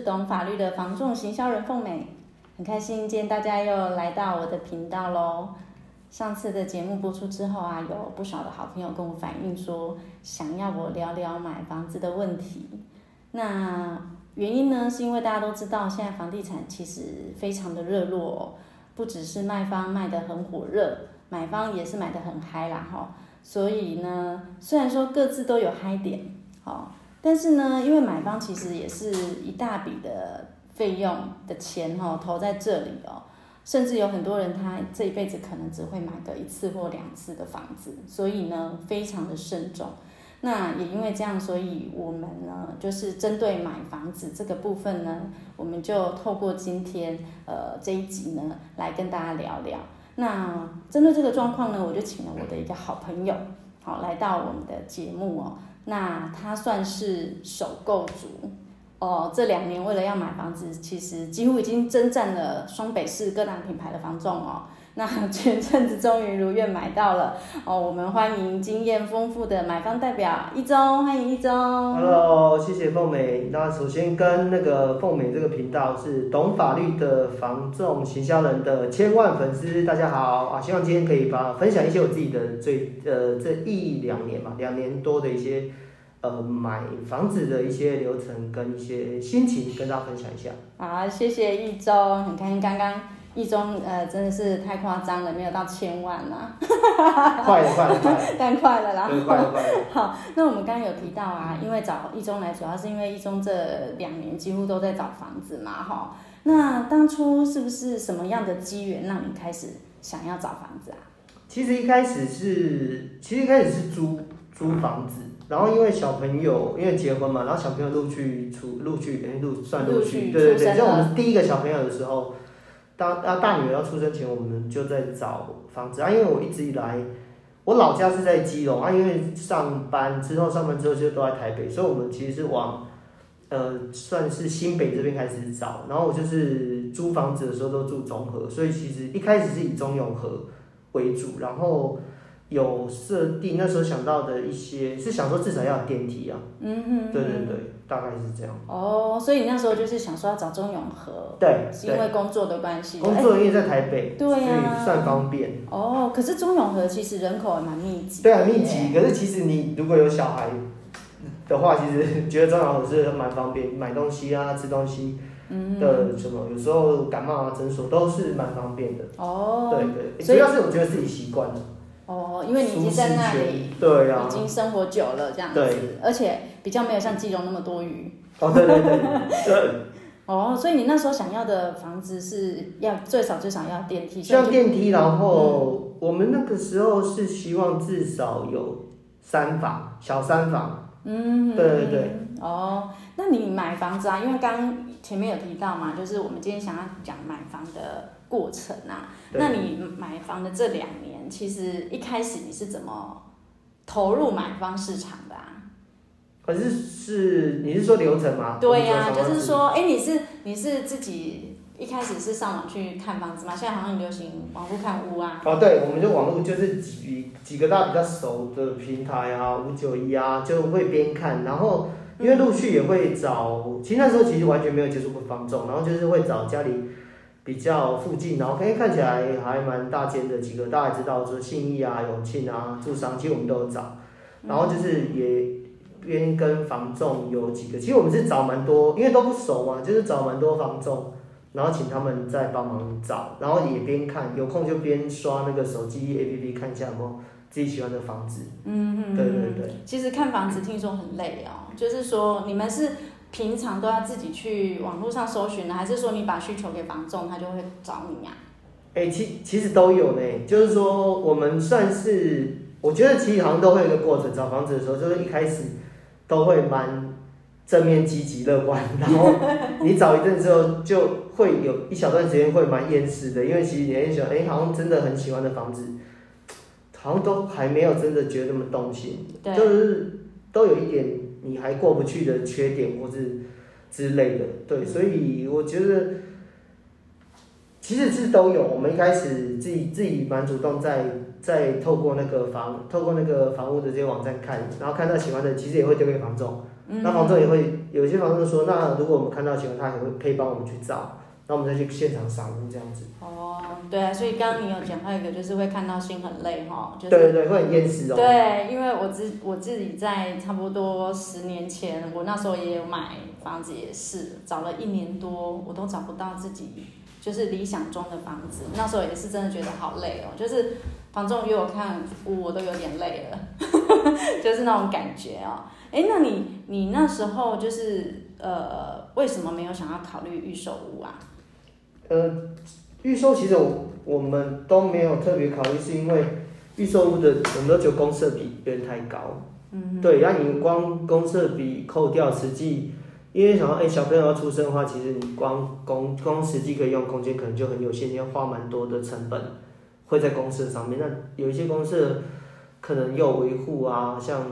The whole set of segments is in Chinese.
懂法律的房仲行销人凤美，很开心今天大家又来到我的频道喽。上次的节目播出之后啊，有不少的好朋友跟我反映说，想要我聊聊买房子的问题。那原因呢，是因为大家都知道，现在房地产其实非常的热络哦，不只是卖方卖得很火热，买方也是买得很嗨啦哈。所以呢，虽然说各自都有嗨点，好。但是呢，因为买方其实也是一大笔的费用的钱哈，投在这里哦，甚至有很多人他这一辈子可能只会买个一次或两次的房子，所以呢，非常的慎重。那也因为这样，所以我们呢，就是针对买房子这个部分呢，我们就透过今天呃这一集呢，来跟大家聊聊。那针对这个状况呢，我就请了我的一个好朋友，好，来到我们的节目哦。那他算是首购族哦，这两年为了要买房子，其实几乎已经征战了双北市各大品牌的房仲哦。那 前阵子终于如愿买到了哦，我们欢迎经验丰富的买方代表一中，欢迎一中。Hello，谢谢凤美。那首先跟那个凤美这个频道是懂法律的房仲行销人的千万粉丝，大家好啊！希望今天可以把分享一些我自己的最呃这一两年嘛，两年多的一些呃买房子的一些流程跟一些心情跟大家分享一下。好，谢谢一中，很开心刚刚。一中呃真的是太夸张了，没有到千万呐、啊，快了快了快了，但快了啦。对，快了快了。好，那我们刚刚有提到啊，因为找一中来，主要是因为一中这两年几乎都在找房子嘛，哈。那当初是不是什么样的机缘让你开始想要找房子啊？其实一开始是，其实一开始是租租房子，然后因为小朋友因为结婚嘛，然后小朋友陆续出陆续哎陆算陆续，对对对，像我们第一个小朋友的时候。当啊大女儿要出生前，我们就在找房子啊。因为我一直以来，我老家是在基隆啊。因为上班之后，上班之后就都在台北，所以我们其实是往呃算是新北这边开始找。然后我就是租房子的时候都住中和，所以其实一开始是以中永和为主，然后。有设定，那时候想到的一些是想说至少要有电梯啊，嗯哼，对对对，大概是这样。哦，所以你那时候就是想说要找钟永和，对，是因为工作的关系，工作因为在台北，对呀，所以算方便。哦，可是钟永和其实人口还蛮密集，对啊，密集。可是其实你如果有小孩的话，其实觉得中永和是蛮方便，买东西啊、吃东西的什么，有时候感冒啊、诊所都是蛮方便的。哦，对对，主要是我觉得自己习惯了。哦，因为你已经在那里，对啊，已经生活久了这样子，而且比较没有像基隆那么多雨。哦，对对对，对。哦，所以你那时候想要的房子是要最少最少要电梯，需要电梯，然后我们那个时候是希望至少有三房，小三房。嗯，对对对。哦，那你买房子啊？因为刚刚前面有提到嘛，就是我们今天想要讲买房的过程啊。那你买房的这两年，其实一开始你是怎么投入买方市场的啊？可是是你是说流程吗？对呀、啊，就是说，哎、欸，你是你是自己一开始是上网去看房子吗？现在好像很流行网络看屋啊。哦，对，我们就网络就是几几个大家比较熟的平台啊，五九一啊，就会边看，然后因为陆续也会找，其实那时候其实完全没有接触过房仲，然后就是会找家里。比较附近，然后可以看起来还蛮大间的几个，大家知道说信义啊、永庆啊、住商，其实我们都有找。然后就是也边跟房仲有几个，其实我们是找蛮多，因为都不熟嘛，就是找蛮多房仲，然后请他们再帮忙找，然后也边看，有空就边刷那个手机 APP 看一下有没有自己喜欢的房子。嗯嗯。对对对。其实看房子听说很累哦，就是说你们是。平常都要自己去网络上搜寻呢，还是说你把需求给房仲，他就会找你呀？哎，其其实都有呢，就是说我们算是，我觉得其实好像都会有一个过程，找房子的时候，就是一开始都会蛮正面、积极、乐观，然后你找一阵之后，就会有一小段时间会蛮厌世的，因为其实你很喜欢，哎，好像真的很喜欢的房子，好像都还没有真的觉得那么动心，对就是都有一点。你还过不去的缺点或是之类的，对，所以我觉得其实是都有。我们一开始自己自己蛮主动在，在在透过那个房透过那个房屋的这些网站看，然后看到喜欢的，其实也会丢给房仲，嗯、那房仲也会有些房仲说，那如果我们看到喜欢，他也会可以帮我们去找，那我们再去现场扫这样子。哦，对啊，所以刚刚你有讲到一个，就是会看到心很累哈，就是、对对对，会很厌世哦。对，因为我自我自己在差不多十年前，我那时候也有买房子，也是找了一年多，我都找不到自己就是理想中的房子，那时候也是真的觉得好累哦，就是房仲约我看屋，我都有点累了，就是那种感觉哦。哎，那你你那时候就是呃，为什么没有想要考虑预售屋啊？呃。预售其实我我们都没有特别考虑，是因为预售屋的我们都觉得公设比有点太高。嗯。对，然后你光公设比扣掉，实际因为想要哎小朋友要出生的话，其实你光公光实际可以用空间可能就很有限，要花蛮多的成本会在公设上面。那有一些公设可能又有维护啊，像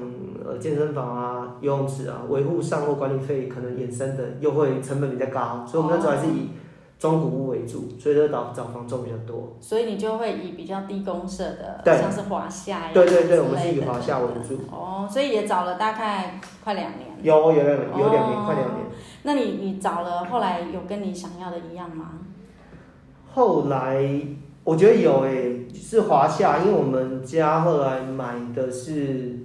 呃健身房啊、游泳池啊，维护上或管理费可能衍生的又会成本比较高，所以我们那时候还是以。哦中古屋为主，所以就找找房仲比较多。所以你就会以比较低公设的，像是华夏呀，对对对，我们是以华夏为主。哦，所以也找了大概快两年。有有两有两年，快两年。那你你找了，后来有跟你想要的一样吗？后来我觉得有诶，是华夏，因为我们家后来买的是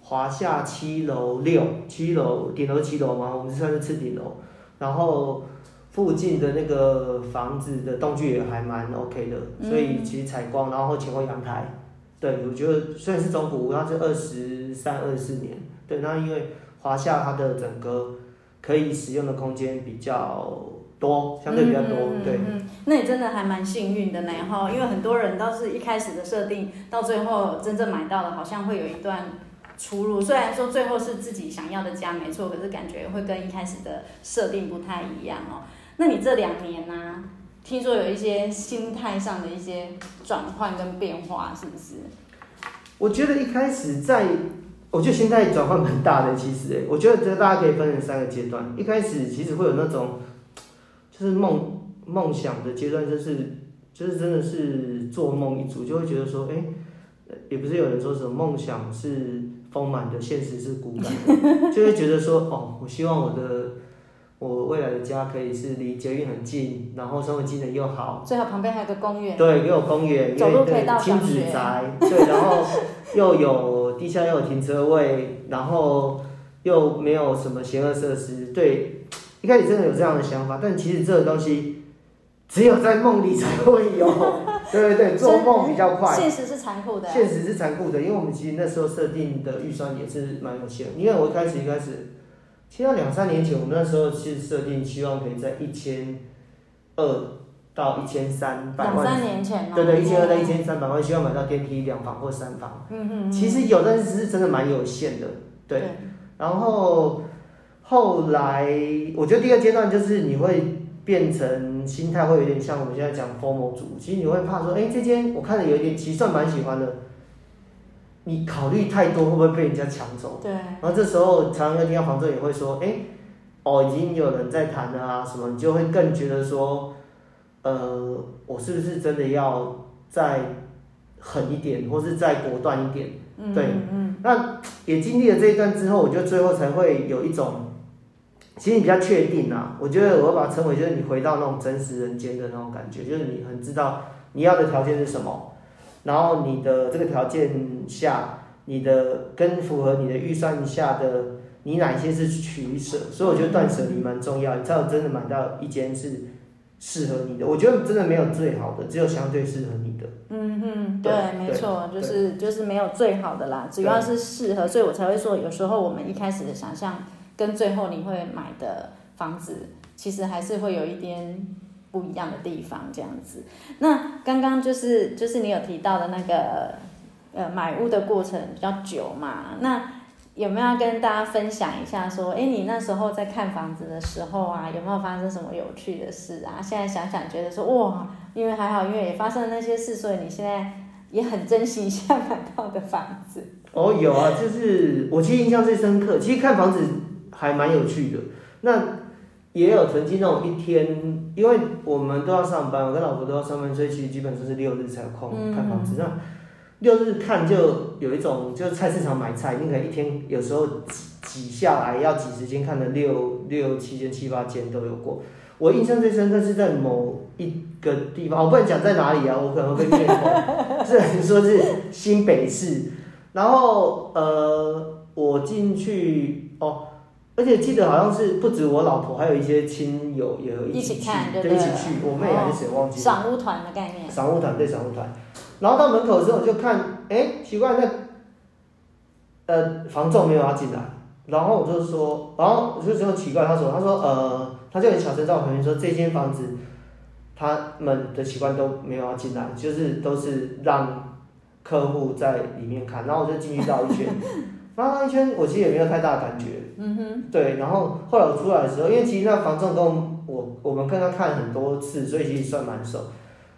华夏七楼六七楼顶楼七楼嘛，我们算是吃顶楼，然后。附近的那个房子的动距也还蛮 OK 的，嗯、所以其实采光，然后前后阳台，对，我觉得虽然是中古屋，它是二十三、二十四年，对，那因为华夏它的整个可以使用的空间比较多，相对比较多，嗯、对。嗯，那你真的还蛮幸运的呢，哈，因为很多人倒是一开始的设定，到最后真正买到了，好像会有一段出入。虽然说最后是自己想要的家没错，可是感觉会跟一开始的设定不太一样哦。那你这两年呢、啊？听说有一些心态上的一些转换跟变化，是不是？我觉得一开始在，我觉得心态转换蛮大的。其实，哎，我觉得这大家可以分成三个阶段。一开始其实会有那种，就是梦梦想的阶段，就是就是真的是做梦一族，就会觉得说，哎，也不是有人说什么梦想是丰满的，现实是骨感的，就会觉得说，哦，我希望我的。我未来的家可以是离捷运很近，然后生活机能又好，最好旁边还有个公园。对，又有公园，走路可以到亲子宅，对，然后又有地下又有停车位，然后又没有什么邪恶设施。对，一开始真的有这样的想法，但其实这个东西只有在梦里才会有。对对对，做梦比较快。现实是残酷的。现实是残酷的，因为我们其实那时候设定的预算也是蛮有限。因为我一开始一开始。其实两三年前，我们那时候其实设定希望可以在一千二到一千三百万。两三年前对对，一千二到一千三百万，希望买到电梯两房或三房。嗯嗯。其实有，但是是真的蛮有限的，对。对。然后后来，我觉得第二阶段就是你会变成心态会有点像我们现在讲 FOMO 族，其实你会怕说，哎，这间我看着有一点，其实算蛮喜欢的。你考虑太多会不会被人家抢走？对。然后这时候常常会听到房东也会说：“哎，哦，已经有人在谈了啊，什么？”你就会更觉得说：“呃，我是不是真的要再狠一点，或是再果断一点？”对。嗯嗯。那也经历了这一段之后，我觉得最后才会有一种，其实你比较确定啊。我觉得我会把它称为就是你回到那种真实人间的那种感觉，就是你很知道你要的条件是什么。然后你的这个条件下，你的跟符合你的预算下的，你哪些是取舍？所以我觉得断舍离蛮重要，你才有真的买到一间是适合你的。我觉得真的没有最好的，只有相对适合你的。嗯哼，对，对没错，就是就是没有最好的啦，主要是适合，所以我才会说，有时候我们一开始的想象跟最后你会买的房子，其实还是会有一点。不一样的地方，这样子。那刚刚就是就是你有提到的那个呃买屋的过程比较久嘛？那有没有要跟大家分享一下？说，哎，你那时候在看房子的时候啊，有没有发生什么有趣的事啊？现在想想觉得说，哇，因为还好，因为也发生了那些事，所以你现在也很珍惜一下买到的房子。哦，有啊，就是我其实印象最深刻，其实看房子还蛮有趣的。那也有曾经那种一天，因为我们都要上班，我跟老婆都要上班，所以其实基本上是六日才有空看房子。嗯、那六日看就有一种，就是菜市场买菜，你可能一天有时候挤挤下来要挤时间看了六六七间七八间都有过。我印象最深刻是在某一个地方，我不能讲在哪里啊，我可能会被灭口。是说是新北市，然后呃，我进去哦。而且记得好像是不止我老婆，还有一些亲友也有一起去，对，对，一起去。我妹还是谁忘记了？赏物团的概念。赏物团对赏物团，然后到门口之后就看，哎，奇怪，那呃房仲没有要进来，然后我就说，然后我就觉得奇怪，他说，他说呃，他就很小声在我旁边说，这间房子他们的习惯都没有要进来，就是都是让客户在里面看，然后我就进去绕一圈。绕了一圈，我其实也没有太大的感觉。嗯哼。对，然后后来我出来的时候，因为其实那房仲跟我我们跟他看很多次，所以其实算蛮熟。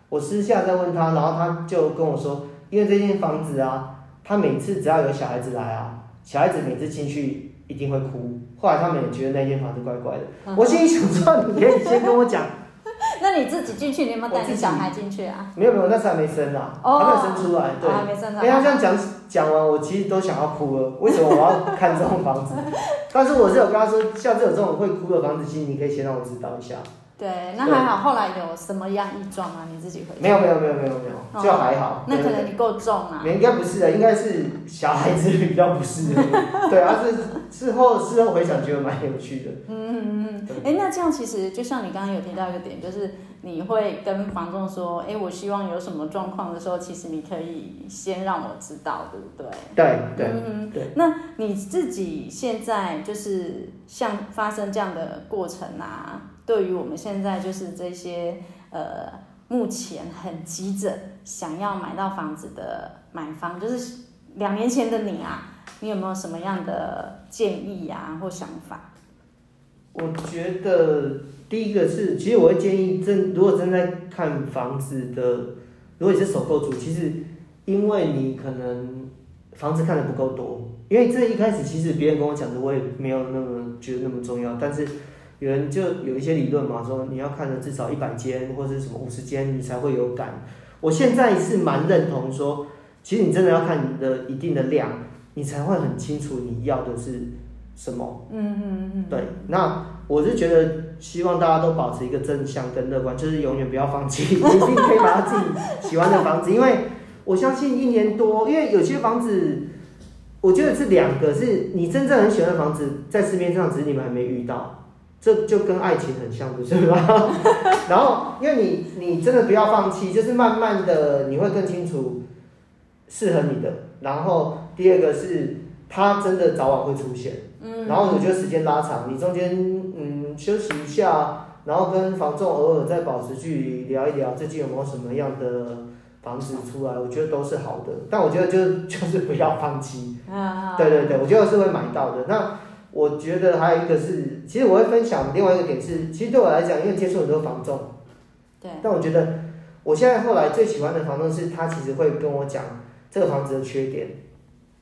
我私下在问他，然后他就跟我说，因为这间房子啊，他每次只要有小孩子来啊，小孩子每次进去一定会哭。后来他们也觉得那间房子怪怪的。嗯、我心里想说，你可以先跟我讲。那你自己进去，你有没有带你小孩进去啊？没有没有，那时候还没生啊，哦、还没有生出来。对，还没生出来。哎，他这样讲讲完，我其实都想要哭了。为什么我要看这种房子？但是我是有跟他说，像这种这种会哭的房子，其实你可以先让我知道一下。对，那还好。后来有什么样异状吗？你自己回没有没有没有没有没有，就还好。那可能你够重啊。应该不是的，应该是小孩子比较不适。对 啊，是事后事后回想觉得蛮有趣的。嗯嗯嗯。哎，那这样其实就像你刚刚有提到一个点，就是你会跟房仲说，哎，我希望有什么状况的时候，其实你可以先让我知道，对不对？对对。嗯对。那你自己现在就是像发生这样的过程啊？对于我们现在就是这些呃，目前很急着想要买到房子的买方，就是两年前的你啊，你有没有什么样的建议呀、啊、或想法？我觉得第一个是，其实我会建议正如果正在看房子的，如果你是首购族，其实因为你可能房子看的不够多，因为这一开始其实别人跟我讲的，我也没有那么觉得那么重要，但是。有人就有一些理论嘛，说你要看了至少一百间或者什么五十间，你才会有感。我现在是蛮认同说，其实你真的要看你的一定的量，你才会很清楚你要的是什么。嗯嗯嗯。对，那我是觉得希望大家都保持一个正向跟乐观，就是永远不要放弃，你一定可以买到自己喜欢的房子。因为我相信一年多，因为有些房子，我觉得是两个，是你真正很喜欢的房子，在市面上只是你们还没遇到。这就跟爱情很像，不是吗？然后，因为你你真的不要放弃，就是慢慢的你会更清楚适合你的。然后第二个是，它真的早晚会出现。嗯。然后我觉得时间拉长，你中间嗯休息一下，然后跟房仲偶尔再保持距离聊一聊，最近有没有什么样的房子出来，我觉得都是好的。但我觉得就就是不要放弃。啊。对对对，我觉得是会买到的。那。我觉得还有一个是，其实我会分享另外一个点是，其实对我来讲，因为接触很多房仲，对，但我觉得我现在后来最喜欢的房仲是，他其实会跟我讲这个房子的缺点，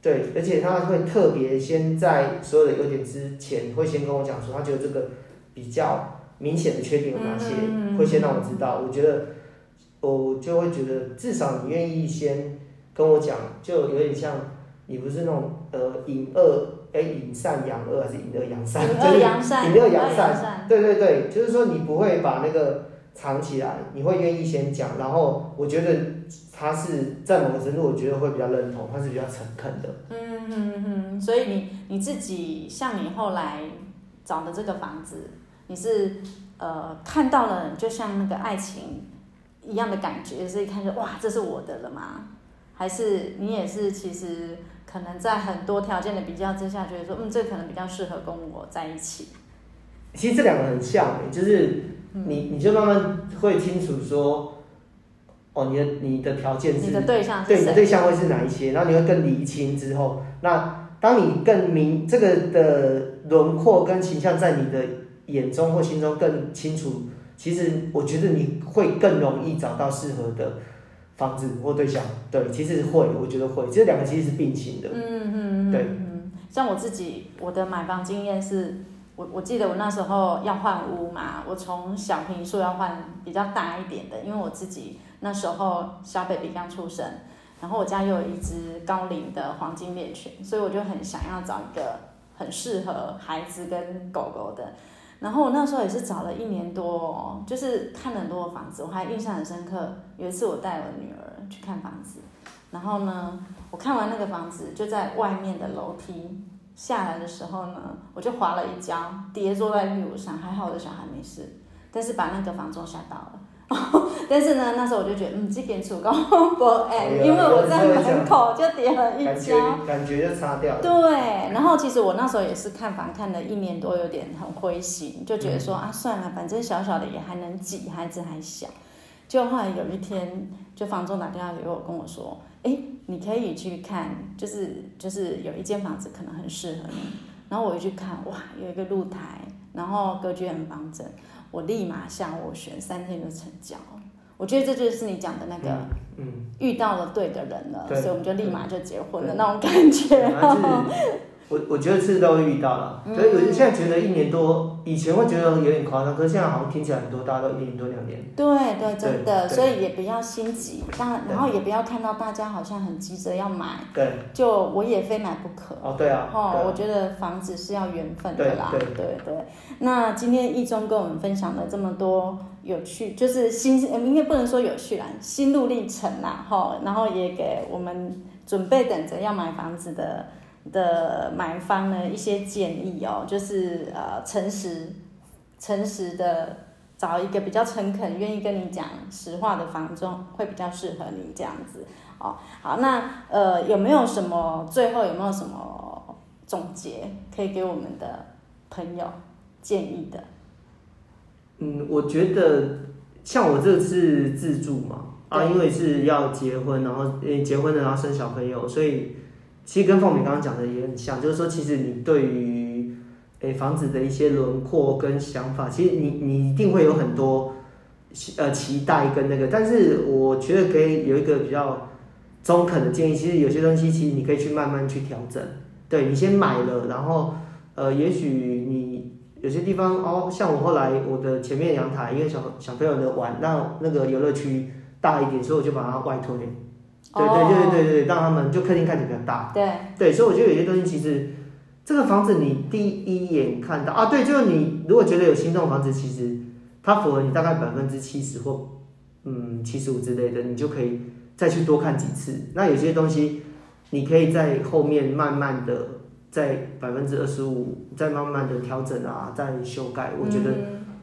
对，而且他会特别先在所有的优点之前，会先跟我讲说，他觉得这个比较明显的缺点有哪些，会先让我知道。我觉得我就会觉得，至少你愿意先跟我讲，就有点像你不是那种呃隐恶。哎，隐善扬恶还是隐恶扬善？隐恶扬善，隐恶扬善。对对对，就是说你不会把那个藏起来，你会愿意先讲。然后我觉得他是在某个程度，我觉得会比较认同，他是比较诚恳的。嗯嗯嗯，所以你你自己像你后来找的这个房子，你是呃看到了，就像那个爱情一样的感觉，所以看着哇，这是我的了吗？还是你也是其实？可能在很多条件的比较之下，觉得说，嗯，这可能比较适合跟我在一起。其实这两个很像，就是你，你就慢慢会清楚说，哦，你的你的条件是，你的对象是对，你的对象会是哪一些，然后你会更厘清之后，那当你更明这个的轮廓跟形象在你的眼中或心中更清楚，其实我觉得你会更容易找到适合的。房子或对象，对，其实会，我觉得会，这两个其实是并行的。嗯嗯对嗯，像我自己，我的买房经验是，我我记得我那时候要换屋嘛，我从小平数要换比较大一点的，因为我自己那时候小 baby 刚出生，然后我家又有一只高龄的黄金猎犬，所以我就很想要找一个很适合孩子跟狗狗的。然后我那时候也是找了一年多，就是看了很多房子，我还印象很深刻。有一次我带我女儿去看房子，然后呢，我看完那个房子就在外面的楼梯下来的时候呢，我就滑了一跤，跌坐在绿路上，还好我的小孩没事，但是把那个房仲吓到了。但是呢，那时候我就觉得，嗯，这边出高 不哎，因为我在门口就跌了一跤，感觉就擦掉了。对，然后其实我那时候也是看房看了一年多，有点很灰心，就觉得说、嗯、啊，算了，反正小小的也还能挤，孩子还小。就后来有一天，就房东打电话给我，跟我说，哎，你可以去看，就是就是有一间房子可能很适合你。然后我一去看，哇，有一个露台，然后格局很方正。我立马下斡旋，三天就成交。我觉得这就是你讲的那个，嗯，遇到了对的人了，所以我们就立马就结婚了那种感觉。我我觉得是都会遇到了，所以我现在觉得一年多，以前会觉得有点夸张，可是现在好像听起来很多，大家都一年多两年。对对，真的，所以也不要心急，但然后也不要看到大家好像很急着要买，对，就我也非买不可。哦，对啊。哦，我觉得房子是要缘分的啦，对对对。那今天一中跟我们分享了这么多有趣，就是心，应该不能说有趣啦，心路历程啦，哈，然后也给我们准备等着要买房子的。的买方呢，一些建议哦，就是呃诚实，诚实的找一个比较诚恳、愿意跟你讲实话的房仲，会比较适合你这样子哦。好，那呃有没有什么最后有没有什么总结可以给我们的朋友建议的？嗯，我觉得像我这次自住嘛，啊，因为是要结婚，然后结婚了然后生小朋友，所以。其实跟凤美刚刚讲的也很像，就是说，其实你对于诶房子的一些轮廓跟想法，其实你你一定会有很多呃期待跟那个，但是我觉得可以有一个比较中肯的建议，其实有些东西其实你可以去慢慢去调整。对，你先买了，然后呃，也许你有些地方哦，像我后来我的前面阳台，因为小小朋友的玩，那那个游乐区大一点，所以我就把它外推。对对对对对，让他们就客厅看起来比较大。对对，所以我觉得有些东西其实，这个房子你第一眼看到啊，对，就是你如果觉得有心动房子，其实它符合你大概百分之七十或嗯七十五之类的，你就可以再去多看几次。那有些东西，你可以在后面慢慢的在百分之二十五再慢慢的调整啊，再修改，我觉得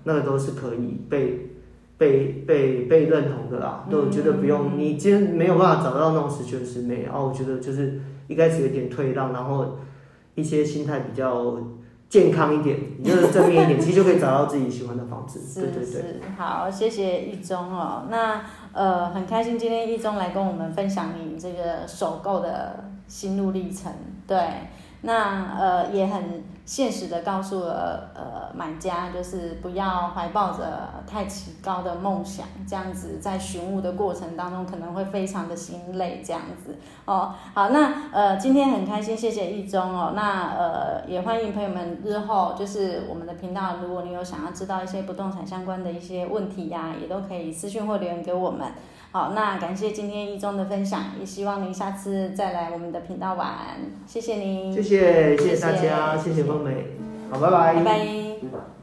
那个都是可以被。被被被认同的啦，都觉得不用。你今天没有办法找到那种十全十美，然后我觉得就是一开始有点退让，然后一些心态比较健康一点，你就是正面一点，其实就可以找到自己喜欢的房子。是是是，好，谢谢一中哦。那呃，很开心今天一中来跟我们分享你这个首购的心路历程，对。那呃也很现实的告诉了呃买家，就是不要怀抱着太奇高的梦想，这样子在寻物的过程当中可能会非常的心累，这样子哦。好，那呃今天很开心，谢谢易中哦。那呃也欢迎朋友们日后就是我们的频道，如果你有想要知道一些不动产相关的一些问题呀、也都可以私讯或留言给我们。好，那感谢今天一中的分享，也希望您下次再来我们的频道玩。谢谢您，谢谢谢谢大家，谢谢梦美，好，拜拜，拜拜。